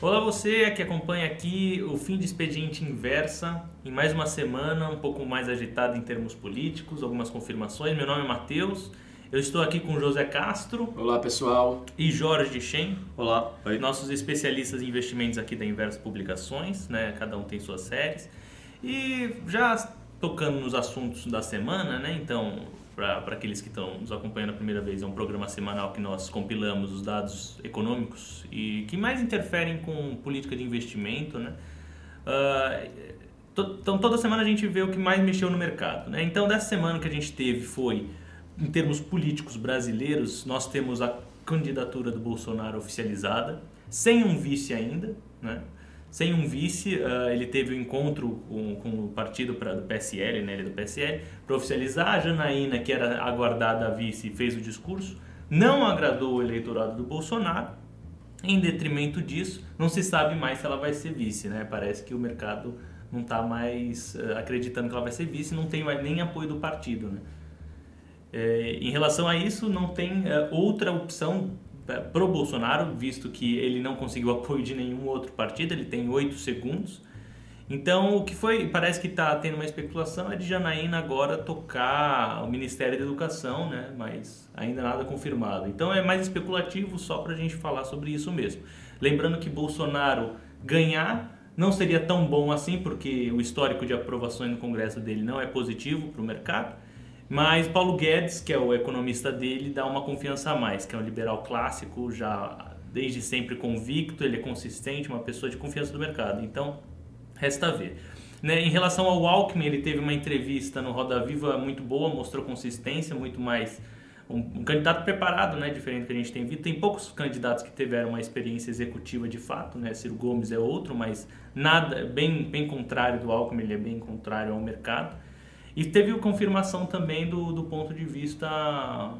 Olá você que acompanha aqui o fim de expediente inversa em mais uma semana um pouco mais agitada em termos políticos, algumas confirmações. Meu nome é Matheus, eu estou aqui com José Castro. Olá pessoal. E Jorge Shen. Olá. Oi. Nossos especialistas em investimentos aqui da Inversa Publicações, né? Cada um tem suas séries. E já tocando nos assuntos da semana, né? Então, para aqueles que estão nos acompanhando a primeira vez, é um programa semanal que nós compilamos os dados econômicos e que mais interferem com política de investimento, né? Uh, então, toda semana a gente vê o que mais mexeu no mercado, né? Então, dessa semana que a gente teve foi, em termos políticos brasileiros, nós temos a candidatura do Bolsonaro oficializada, sem um vice ainda, né? Sem um vice, uh, ele teve o um encontro com, com, o partido pra, do PSL, né, ele é do PSL, para oficializar. A Janaína, que era aguardada a vice, fez o discurso, não agradou o eleitorado do Bolsonaro. Em detrimento disso, não se sabe mais se ela vai ser vice, né? Parece que o mercado não está mais uh, acreditando que ela vai ser vice, não tem mais nem apoio do partido, né? É, em relação a isso, não tem uh, outra opção pro Bolsonaro, visto que ele não conseguiu apoio de nenhum outro partido, ele tem oito segundos. Então, o que foi, parece que está tendo uma especulação é de Janaína agora tocar o Ministério da Educação, né? Mas ainda nada confirmado. Então, é mais especulativo só para a gente falar sobre isso mesmo. Lembrando que Bolsonaro ganhar não seria tão bom assim, porque o histórico de aprovações no Congresso dele não é positivo para o mercado. Mas Paulo Guedes, que é o economista dele, dá uma confiança a mais, que é um liberal clássico, já desde sempre convicto, ele é consistente, uma pessoa de confiança do mercado. Então, resta ver. Né, em relação ao Alckmin, ele teve uma entrevista no Roda Viva muito boa, mostrou consistência, muito mais um, um, candidato preparado, né, diferente do que a gente tem visto. Tem poucos candidatos que tiveram uma experiência executiva de fato, né? Ciro Gomes é outro, mas nada bem bem contrário do Alckmin, ele é bem contrário ao mercado. E teve confirmação também do, do ponto de vista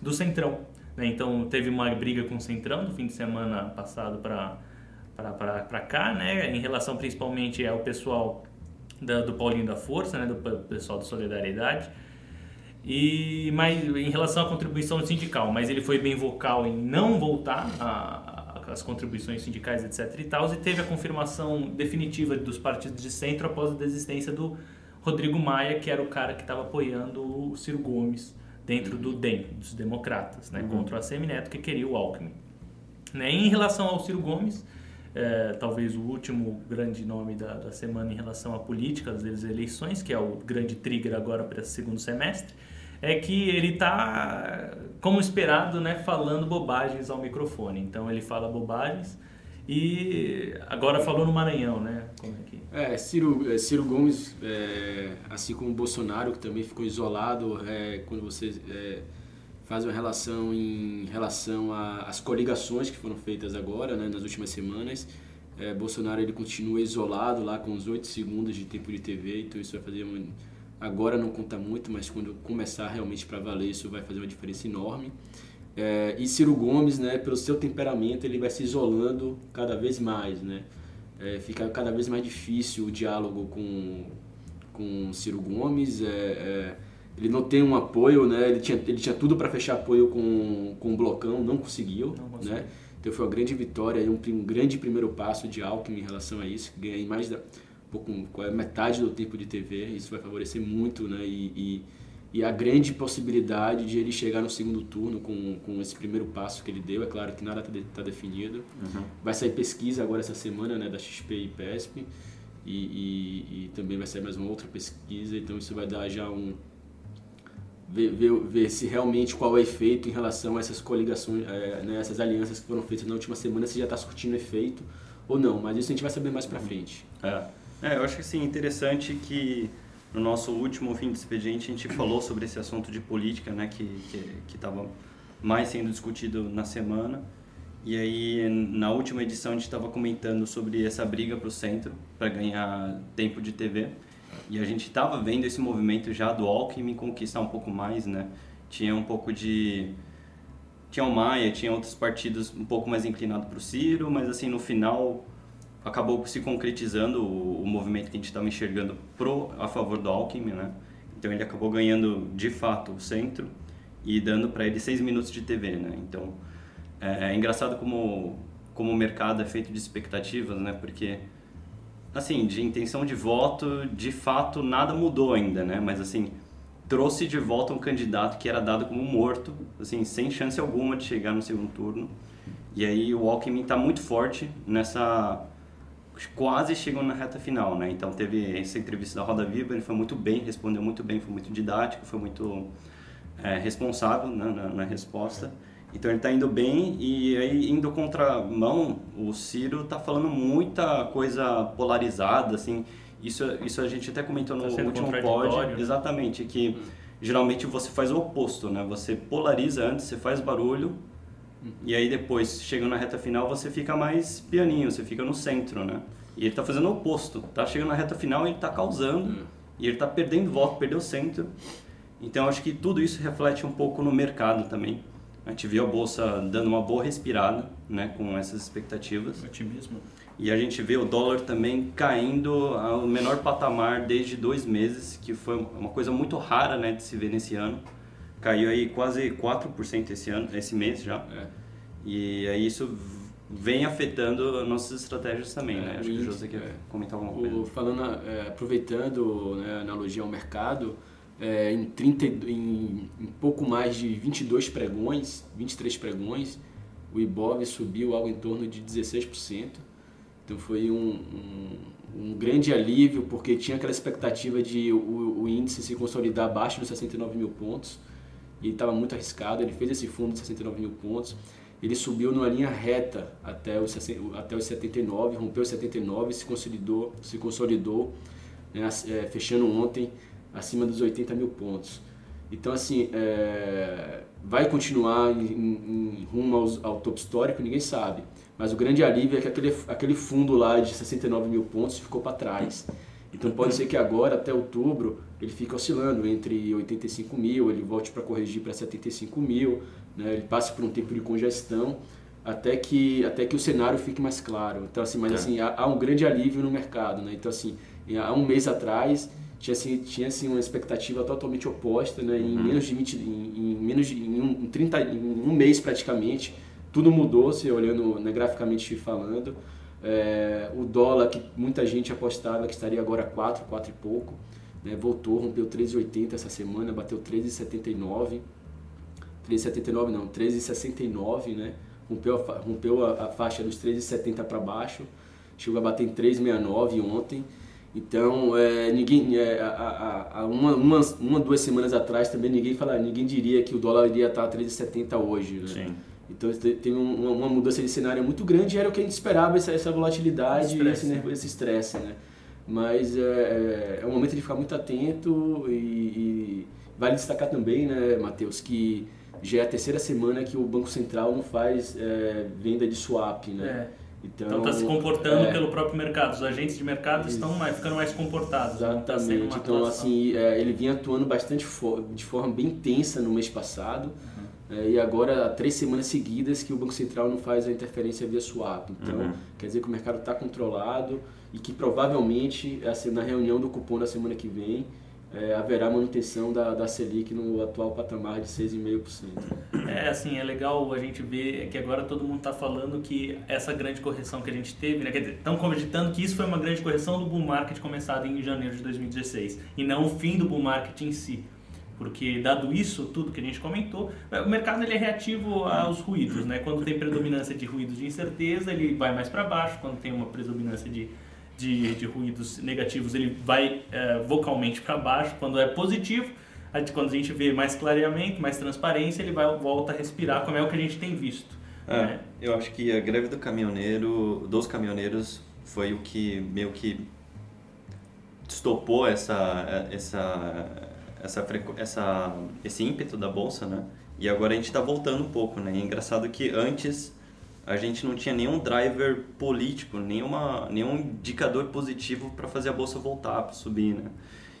do Centrão. Né? Então teve uma briga com o Centrão no fim de semana passado para cá, né? em relação principalmente ao pessoal da, do Paulinho da Força, né? do pessoal da Solidariedade. E mas em relação à contribuição sindical, mas ele foi bem vocal em não voltar as contribuições sindicais, etc. e tal, e teve a confirmação definitiva dos partidos de centro após a desistência do Rodrigo Maia, que era o cara que estava apoiando o Ciro Gomes dentro do DEM, dos democratas, né, uhum. contra o ACM Neto, que queria o Alckmin. Né, em relação ao Ciro Gomes, é, talvez o último grande nome da, da, semana em relação à política das eleições, que é o grande trigger agora para esse segundo semestre, é que ele está, como esperado, né, falando bobagens ao microfone. Então ele fala bobagens e agora falou no Maranhão, né? Como é, que... é Ciro, é, Ciro Gomes, é, assim como Bolsonaro, que também ficou isolado, é, quando você é, faz uma relação em relação às coligações que foram feitas agora, né, nas últimas semanas. É, Bolsonaro ele continua isolado lá com os 8 segundos de tempo de TV, então isso vai fazer uma, agora não conta muito, mas quando começar realmente para valer isso vai fazer uma diferença enorme. É, e Ciro Gomes, né, pelo seu temperamento, ele vai se isolando cada vez mais, né? É, fica cada vez mais difícil o diálogo com, com Ciro Gomes. É, é ele não tem um apoio, né? Ele tinha, ele tinha tudo para fechar apoio com, com o Blocão, não conseguiu, não né? Então foi uma grande vitória, um, um grande primeiro passo de Alckmin em relação a isso, ganha em mais da pouco, metade do tempo de TV, isso vai favorecer muito, né? E, e e a grande possibilidade de ele chegar no segundo turno com, com esse primeiro passo que ele deu. É claro que nada está tá definido. Uhum. Vai sair pesquisa agora essa semana né, da XP e PESP e, e, e, também vai sair mais uma outra pesquisa. Então isso vai dar já um ver, ver, ver se realmente qual é o efeito em relação a essas coligações, é, né, essas alianças que foram feitas na última semana, se já está surtindo efeito ou não. Mas isso a gente vai saber mais para frente. É. é, eu acho que assim interessante que no nosso último fim de expediente, a gente falou sobre esse assunto de política, né, que estava mais sendo discutido na semana. E aí, na última edição, a gente estava comentando sobre essa briga para o centro, para ganhar tempo de TV. E a gente estava vendo esse movimento já do Alckmin conquistar um pouco mais, né? Tinha um pouco de... Tinha o Maia, tinha outros partidos um pouco mais inclinados para o Ciro, mas assim, no final acabou se concretizando o, o movimento que a gente estava enxergando pro, a favor do Alckmin, né? Então ele acabou ganhando de fato o centro e dando para ele seis minutos de TV, né? Então é, é, engraçado como como o mercado é feito de expectativas, né? Porque assim de intenção de voto, de fato nada mudou ainda, né? Mas assim trouxe de volta um candidato que era dado como morto, assim sem chance alguma de chegar no segundo turno. E aí o Alckmin está muito forte nessa quase chegou na reta final, né? Então teve essa entrevista da Roda Viva, ele foi muito bem, respondeu muito bem, foi muito didático, foi muito é, responsável né, na, na, resposta. Então ele está indo bem e aí indo contramão, o Ciro está falando muita coisa polarizada, assim. Isso, isso a gente até comentou no tá último pod, exatamente, que geralmente você faz o oposto, né? Você polariza antes, você faz barulho e aí depois, chegando na reta final, você fica mais pianinho, você fica no centro, né? E ele está fazendo o oposto. Tá chegando na reta final, ele está causando hum. e ele está perdendo voto, perdeu o centro. Então acho que tudo isso reflete um pouco no mercado também. A gente viu a bolsa dando uma boa respirada, né, com essas expectativas. Otimismo. E a gente vê o dólar também caindo ao menor patamar desde dois meses, que foi uma coisa muito rara, né, de se ver nesse ano. Caiu aí quase 4% esse ano, esse mês já. É. E aí isso vem afetando nossas estratégias também, é, né? Acho que o José quer é. comentar alguma coisa. O, falando, é, aproveitando né, a analogia ao mercado, é, em, 30, em, em, pouco mais de 22 pregões, 23 pregões, o Ibov subiu algo em torno de 16%. Então foi um, um, um grande alívio, porque tinha aquela expectativa de o, o índice se consolidar abaixo dos 69 mil pontos e estava muito arriscado. Ele fez esse fundo de 69 mil pontos. Ele subiu numa linha reta até os, até os 79, rompeu os 79 e se consolidou, se consolidou né, é, fechando ontem acima dos 80 mil pontos. Então, assim, é, vai continuar em, em, rumo aos, ao topo histórico, ninguém sabe. Mas o grande alívio é que aquele, aquele fundo lá de 69 mil pontos ficou para trás. Então pode ser que agora, até outubro, ele fique oscilando entre 85 mil, ele volte para corrigir para 75 mil, né? ele passe por um tempo de congestão até que, até que o cenário fique mais claro. Então, assim, mas é. assim, há, há, um grande alívio no mercado. Né? Então, assim, há um mês atrás tinha, assim, tinha assim, uma expectativa totalmente oposta, né? em uhum. menos de 20, em, em menos de em um, 30, em um mês praticamente, tudo mudou, se olhando né, graficamente falando. É, o dólar, que muita gente apostava que estaria agora 4, 4 e pouco, né, voltou, rompeu 13,80 essa semana, bateu 13,79. 13,79 não, 13,69, né? Rompeu a, rompeu a, a faixa dos 13,70 para baixo, chegou a bater em 3,69 ontem. Então, é, ninguém, é, a, a, uma, uma, uma, duas semanas atrás também ninguém fala, ninguém diria que o dólar iria estar a 13,70 hoje. Né? Sim. Então teve uma, uma, mudança de cenário muito grande e era o que a gente esperava, essa, essa volatilidade e esse estresse, né? Mas é, é, é um momento de ficar muito atento e, e vale destacar também, né, Matheus, que já é a terceira semana que o Banco Central não faz é, venda de swap, né? É. Então está se comportando é, pelo próprio mercado. Os agentes de mercado estão mais, ficando mais comportados. Tá Exatamente. Tá então, assim, é, ele vinha atuando bastante de forma bem intensa no mês passado. É, e agora há três semanas seguidas que o Banco Central não faz a interferência via swap. Então, uhum. quer dizer que o mercado está controlado e que provavelmente assim, na reunião do cupom da semana que vem é, haverá manutenção da, da Selic no atual patamar de 6,5%. É, assim, é legal a gente ver que agora todo mundo está falando que essa grande correção que a gente teve, né, quer dizer, estão cogitando que isso foi uma grande correção do bull market começado em janeiro de 2016 e não o fim do bull market em si. Porque, dado isso, tudo que a gente comentou, o mercado ele é reativo aos ruídos. Né? Quando tem predominância de ruídos de incerteza, ele vai mais para baixo. Quando tem uma predominância de, de, de ruídos negativos, ele vai é, vocalmente para baixo. Quando é positivo, quando a gente vê mais clareamento, mais transparência, ele vai, volta a respirar, como é o que a gente tem visto. É, né? Eu acho que a greve do caminhoneiro, dos caminhoneiros, foi o que meio que estopou essa, essa essa, essa, esse ímpeto da bolsa, né? E agora a gente está voltando um pouco, né? E é engraçado que antes a gente não tinha nenhum driver político, nenhuma, nenhum indicador positivo para fazer a bolsa voltar, para subir, né?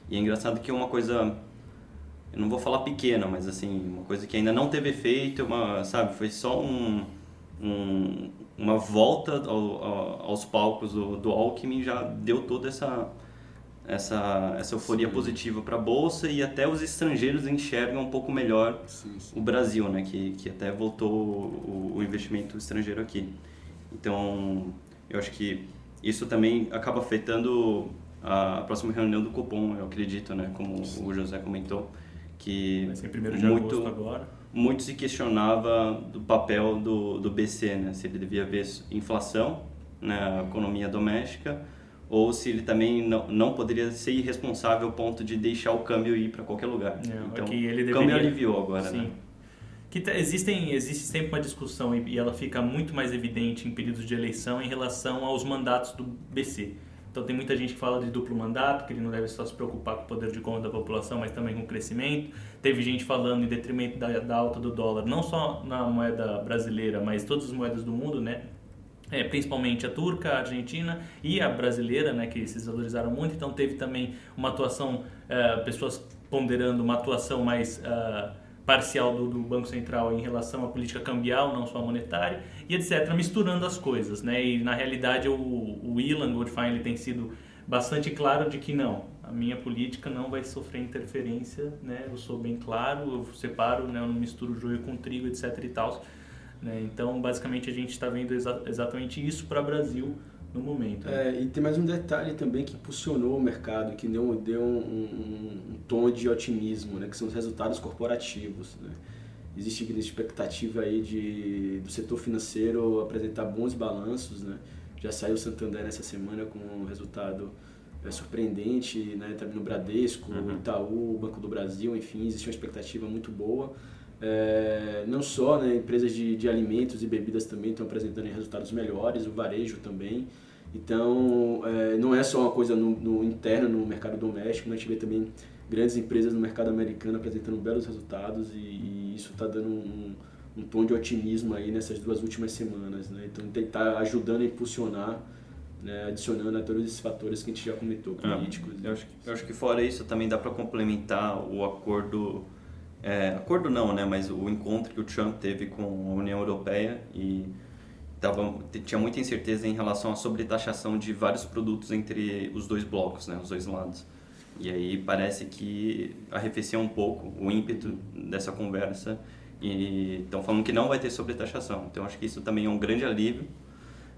E é engraçado que uma coisa, eu não vou falar pequena, mas assim, uma coisa que ainda não teve efeito, uma, sabe, foi só um, um uma volta ao, ao, aos palcos do, do Alckmin já deu toda essa essa, essa euforia sim. positiva para a bolsa e até os estrangeiros enxergam um pouco melhor sim, sim. o Brasil, né? Que, que até voltou o, o, investimento estrangeiro aqui. Então, eu acho que isso também acaba afetando a próxima reunião do Copom, eu acredito, né? Como o José comentou, que muito agora. muito se questionava do papel do, do BC, né? Se ele devia ver inflação na economia doméstica ou se ele também não, não poderia ser irresponsável ao ponto de deixar o câmbio ir para qualquer lugar. É, então, ele deveria... o câmbio aliviou agora, Sim. né? Que existem, existe sempre uma discussão e ela fica muito mais evidente em períodos de eleição em relação aos mandatos do BC. Então tem muita gente que fala de duplo mandato, que ele não deve só se preocupar com o poder de compra da população, mas também com o crescimento. Teve gente falando em detrimento da, da alta do dólar, não só na moeda brasileira, mas todas as moedas do mundo, né? É, principalmente a turca, a argentina e a brasileira, né, que se valorizaram muito. Então teve também uma atuação, uh, pessoas ponderando uma atuação mais uh, parcial do, do, Banco Central em relação à política cambial, não só monetária, e etc., misturando as coisas. Né? E na realidade o, o Ilan Goldfein ele tem sido bastante claro de que não, a minha política não vai sofrer interferência, né? eu sou bem claro, eu separo, né? eu não misturo joio com trigo, etc. e tal né? Então, basicamente, a gente está vendo exa exatamente isso para o Brasil no momento. Né? É, e tem mais um detalhe também que impulsionou o mercado, que deu, deu um, um, um tom de otimismo, né? que são os resultados corporativos. Né? Existe grande expectativa aí de, do setor financeiro apresentar bons balanços. Né? Já saiu o Santander essa semana com um resultado é, surpreendente, né? também no Bradesco, uhum. Itaú, Banco do Brasil, enfim, existe uma expectativa muito boa. É, não só né, empresas de, de alimentos e bebidas também estão apresentando resultados melhores, o varejo também. Então, é, não é só uma coisa no, no, interno, no mercado doméstico, a gente vê também grandes empresas no mercado americano apresentando belos resultados e, e isso está dando um, um, tom de otimismo aí nessas duas últimas semanas. Né? Então, está ajudando a impulsionar, né, adicionando a todos esses fatores que a gente já comentou, é, políticos. eu, acho, eu acho que fora isso também dá para complementar o acordo é, acordo não, né? Mas o encontro que o Trump teve com a União Europeia e tava, tinha muita incerteza em relação à sobretaxação de vários produtos entre os dois blocos, né? Os dois lados. E aí parece que arrefeceu um pouco o ímpeto dessa conversa e estão falando que não vai ter sobretaxação. Então acho que isso também é um grande alívio.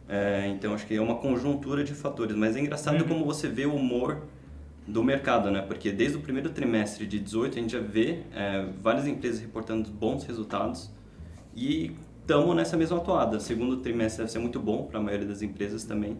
É, então acho que é uma conjuntura de fatores. Mas é engraçado uhum. como você vê o humor do mercado, né? Porque desde o primeiro trimestre de 18 a gente já vê é, várias empresas reportando bons resultados e estamos nessa mesma atuada. O segundo trimestre deve ser muito bom para a maioria das empresas também.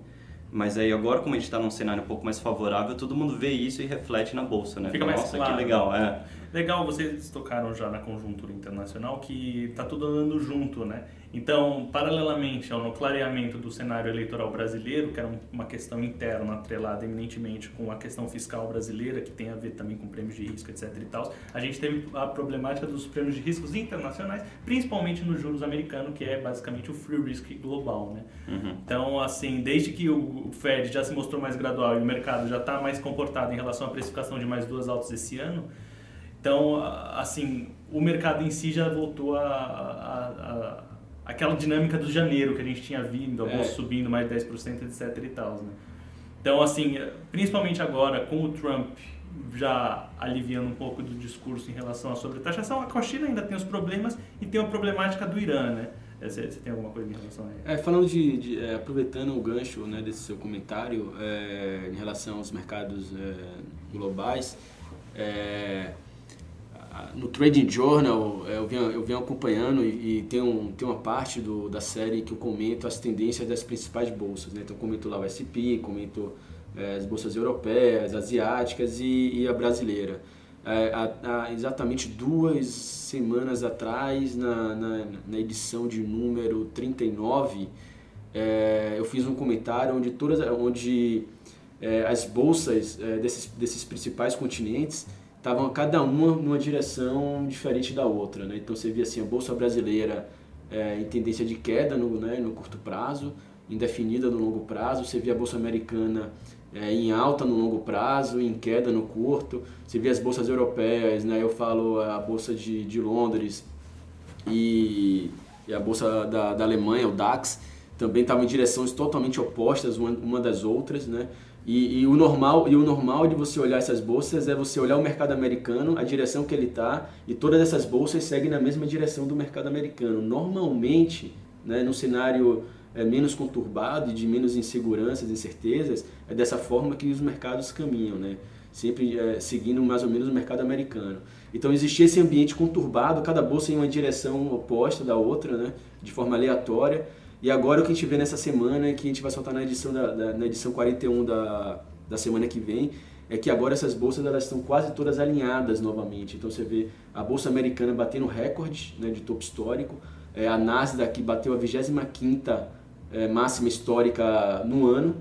Mas aí agora, como a gente está num cenário um pouco mais favorável, todo mundo vê isso e reflete na bolsa, né? Fica mais Nossa, claro. que legal, é. Legal, vocês tocaram já na conjuntura internacional que está tudo andando junto, né? Então, paralelamente ao clareamento do cenário eleitoral brasileiro, que era uma questão interna atrelada eminentemente com a questão fiscal brasileira, que tem a ver também com prêmios de risco, etc. e tal, a gente teve a problemática dos prêmios de riscos internacionais, principalmente nos juros americanos, que é basicamente o free risk global, né? Uhum. Então, assim, desde que o Fed já se mostrou mais gradual e o mercado já está mais comportado em relação à precificação de mais duas altas esse ano, então, assim, o mercado em si já voltou a, a, a aquela dinâmica do janeiro que a gente tinha vindo, a bolsa é. subindo mais de 10%, etc e tal, né? Então, assim, principalmente agora com o Trump já aliviando um pouco do discurso em relação à sobretaxação, a China ainda tem os problemas e tem a problemática do Irã, né? Você, você tem alguma coisa em relação a isso? É, falando de, de é, aproveitando o gancho né, desse seu comentário é, em relação aos mercados é, globais, é, no Trading Journal é, eu venho, eu venho acompanhando e, e, tem, um, tem uma parte do, da série que eu comento as tendências das principais bolsas. Né? Então comento lá o S&P, comento é, as bolsas europeias, asiáticas e, e a brasileira. É, há, há, exatamente duas semanas atrás, na, na, na edição de número 39, é, eu fiz um comentário onde, todas, onde é, as bolsas é, desses, desses principais continentes estavam cada uma numa direção diferente da outra. Né? Então você via assim, a Bolsa Brasileira é, em tendência de queda no, né, no curto prazo, indefinida no longo prazo, você via a Bolsa Americana é, em alta no longo prazo, em queda no curto, você via as bolsas europeias, né? eu falo a Bolsa de, de Londres e, e a Bolsa da, da Alemanha, o DAX, também estavam em direções totalmente opostas uma, uma das outras, né? E, e, o normal e o normal de você olhar essas bolsas é você olhar o mercado americano, a direção que ele está, e todas essas bolsas seguem na mesma direção do mercado americano. Normalmente, né, no cenário é, menos conturbado e de menos inseguranças, incertezas, é dessa forma que os mercados caminham, né? sempre é, seguindo mais ou menos o mercado americano. Então existia esse ambiente conturbado, cada bolsa em uma direção oposta da outra, né? de forma aleatória. E agora o que a gente vê nessa semana, que a gente vai soltar na edição, da, da, na edição 41 da, da semana que vem, é que agora essas bolsas elas estão quase todas alinhadas novamente. Então você vê a bolsa americana batendo recorde né, de topo histórico, é, a Nasdaq bateu a 25ª é, máxima histórica no ano,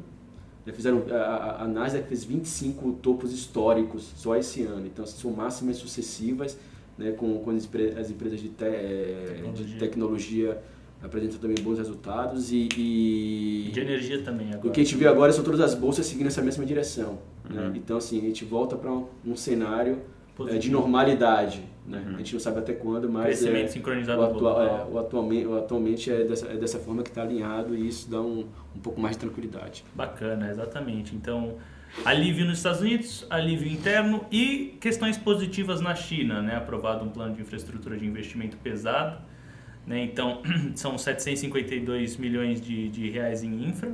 já fizeram, a, a Nasdaq fez 25 topos históricos só esse ano, então são máximas sucessivas, né, com, com as, empresas de, te, é, de tecnologia apresentam também bons resultados e, e, de energia também agora. O que a gente vê agora são todas as bolsas seguindo essa mesma direção. Né? Uhum. Né? Então assim a gente volta para um, um, cenário é, de normalidade. Né? Uhum. A gente não sabe até quando, mas crescimento é, sincronizado. O, atual, é, o atualmente, o atualmente é dessa, é dessa forma que está alinhado e isso dá um, um pouco mais de tranquilidade. Bacana, exatamente. Então alívio nos Estados Unidos, alívio interno e questões positivas na China, né? Aprovado um plano de infraestrutura de investimento pesado né? Então, são 752 milhões de, de reais em infra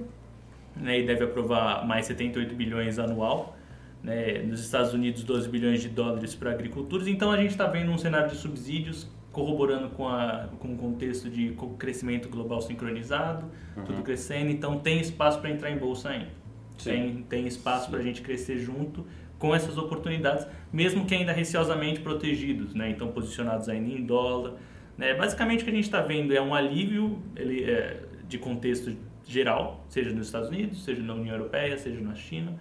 né? e deve aprovar mais 78 bilhões anual. Né? Nos Estados Unidos, 12 bilhões de dólares para agricultores. Então, a gente está vendo um cenário de subsídios corroborando com, a, com o contexto de crescimento global sincronizado, uhum. tudo crescendo. Então, tem espaço para entrar em bolsa ainda. Tem, tem espaço para a gente crescer junto com essas oportunidades, mesmo que ainda receosamente protegidos, né? então posicionados ainda em dólar, né? Basicamente o que a gente está vendo é um alívio ele, é, de contexto geral, seja nos Estados Unidos, seja na União Europeia, seja na China.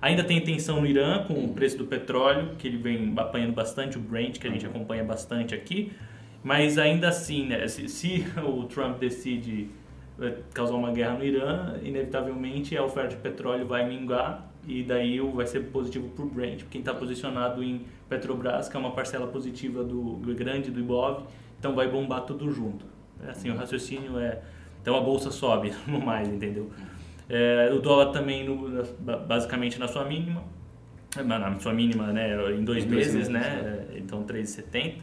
Ainda tem tensão no Irã com o preço do petróleo, que ele vem apanhando bastante, o Brent, que a gente acompanha bastante aqui. Mas ainda assim, né, se, se o Trump decide é, causar uma guerra no Irã, inevitavelmente a oferta de petróleo vai minguar e daí vai ser positivo para o Brent. Quem está posicionado em Petrobras, que é uma parcela positiva do, grande do Ibov, então vai bombar tudo junto. É assim, o raciocínio é. Então a bolsa sobe, no mais, entendeu? É, o dólar também, no, basicamente na sua mínima, na sua mínima né, em dois, meses, meses, né? É. Então 3,70.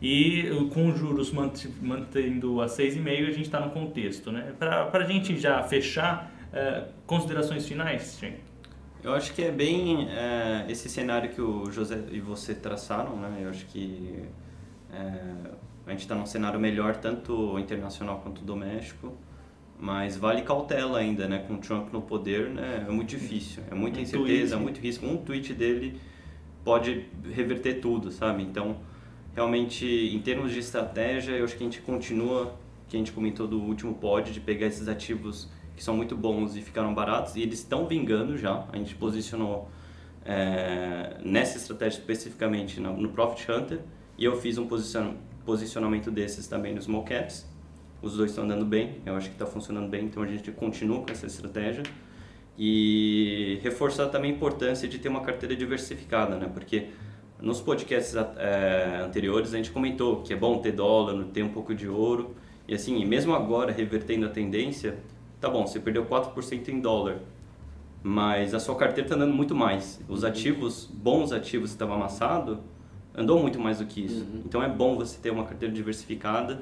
E com os juros mantendo a 6,5, a gente está no contexto. Né? Para a gente já fechar, é, considerações finais, Chen? Eu acho que é bem é, esse cenário que o José e você traçaram, né? Eu acho que é, a gente está num cenário melhor, tanto internacional quanto doméstico, mas vale cautela ainda, né? Com o Trump no poder, né? É muito difícil, é muita incerteza, é muito risco. Um tweet dele pode reverter tudo, sabe? Então, realmente, em termos de estratégia, eu acho que a gente continua, que a gente comentou do último pod, de pegar esses ativos que são muito bons e ficaram baratos, e eles estão vingando já. A gente posicionou é, nessa estratégia especificamente no, no Profit Hunter, e eu fiz um posicionamento posicionamento desses também nos small caps. Os dois estão andando bem, eu acho que está funcionando bem, então a gente continua com essa estratégia. E reforçar também a importância de ter uma carteira diversificada, né? Porque nos podcasts é, anteriores a gente comentou que é bom ter dólar, ter um pouco de ouro. E assim, mesmo agora revertendo a tendência, tá bom, você perdeu 4% em dólar, mas a sua carteira está andando muito mais. Os ativos, bons ativos que estavam amassados, andou muito mais do que isso. Uhum. Então é bom você ter uma carteira diversificada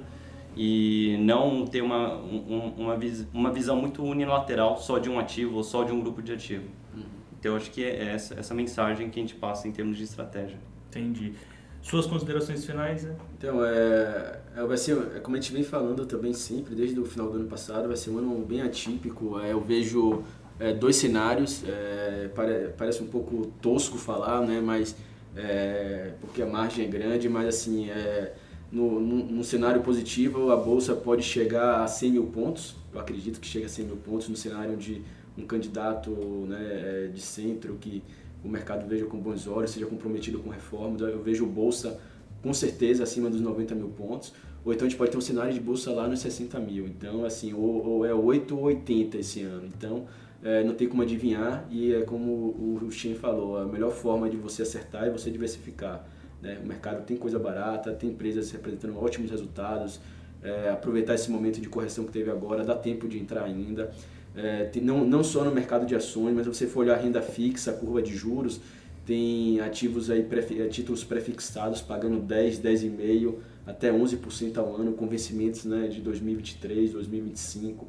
e não ter uma, um, uma, vis, uma visão muito unilateral só de um ativo ou só de um grupo de ativo. Uhum. Então eu acho que é essa, essa mensagem que a gente passa em termos de estratégia. Entendi. Suas considerações finais? Né? Então, é, é, vai ser, é como a gente vem falando também sempre, desde o final do ano passado, vai ser um ano bem atípico. É, eu vejo é, dois cenários, é, pare, parece um pouco tosco falar, né, mas é, porque a margem é grande, mas assim, é, no, no, no, cenário positivo a bolsa pode chegar a 100 mil pontos, eu acredito que chega a 100 mil pontos no cenário de um candidato né, é, de centro que o mercado veja com bons olhos, seja comprometido com reforma, eu vejo bolsa com certeza acima dos 90 mil pontos, ou então a gente pode ter um cenário de bolsa lá nos 60 mil, então assim, ou, ou é 8 ou 80 esse ano, então é, não tem como adivinhar e é como o Shin falou, a melhor forma de você acertar é você diversificar. Né? O mercado tem coisa barata, tem empresas representando ótimos resultados, é, aproveitar esse momento de correção que teve agora, dá tempo de entrar ainda. é, não, não só no mercado de ações, mas se você for olhar a renda fixa, curva de juros, tem ativos aí, pré, títulos prefixados pagando 10, 10,5% até 11% ao ano, com vencimentos né, de 2023, 2025.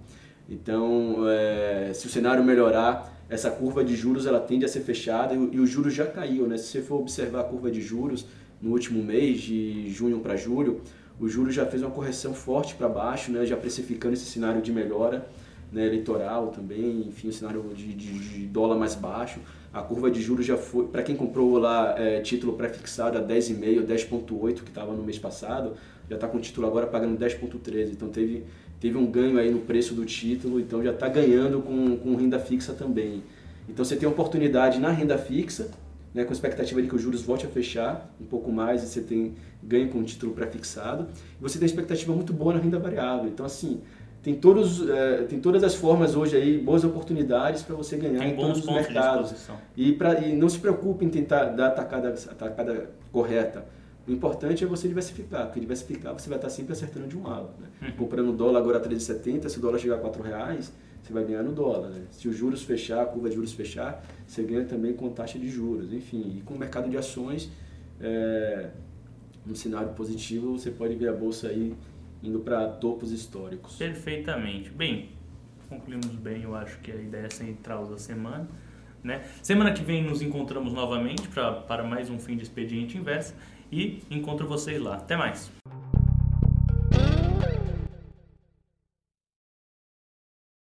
Então, é, se o cenário melhorar, essa curva de juros ela tende a ser fechada e, e o juros já caiu. Né? Se você for observar a curva de juros no último mês, de junho para julho, o juros já fez uma correção forte para baixo, né? já precificando esse cenário de melhora né? eleitoral também, enfim, o cenário de, de, de dólar mais baixo. A curva de juros já foi, para quem comprou lá é, título pré-fixado a 10,5, 10,8 que estava no mês passado, já está com o título agora pagando 10,13. Então teve, teve um ganho aí no preço do título, então já está ganhando com, com renda fixa também. Então você tem oportunidade na renda fixa, né, com a expectativa de que os juros volte a fechar um pouco mais e você tem ganho com o título pré-fixado. Você tem expectativa muito boa na renda variável. Então assim, tem, todos, é, tem todas as formas hoje aí, boas oportunidades para você ganhar tem em todos os mercados. E, pra, e não se preocupe em tentar dar a tacada, a tacada correta. O importante é você diversificar, porque diversificar você vai estar sempre acertando de um lado. Né? Uhum. Comprando dólar agora a 3,70, se o dólar chegar a 4 reais, você vai ganhar no dólar. Né? Se os juros fechar, a curva de juros fechar, você ganha também com taxa de juros. Enfim, e com o mercado de ações, é, um cenário positivo, você pode ver a bolsa aí indo para topos históricos. Perfeitamente. Bem, concluímos bem, eu acho que a ideia central da semana. Né? Semana que vem nos encontramos novamente para mais um fim de expediente inverso e encontro vocês lá. Até mais!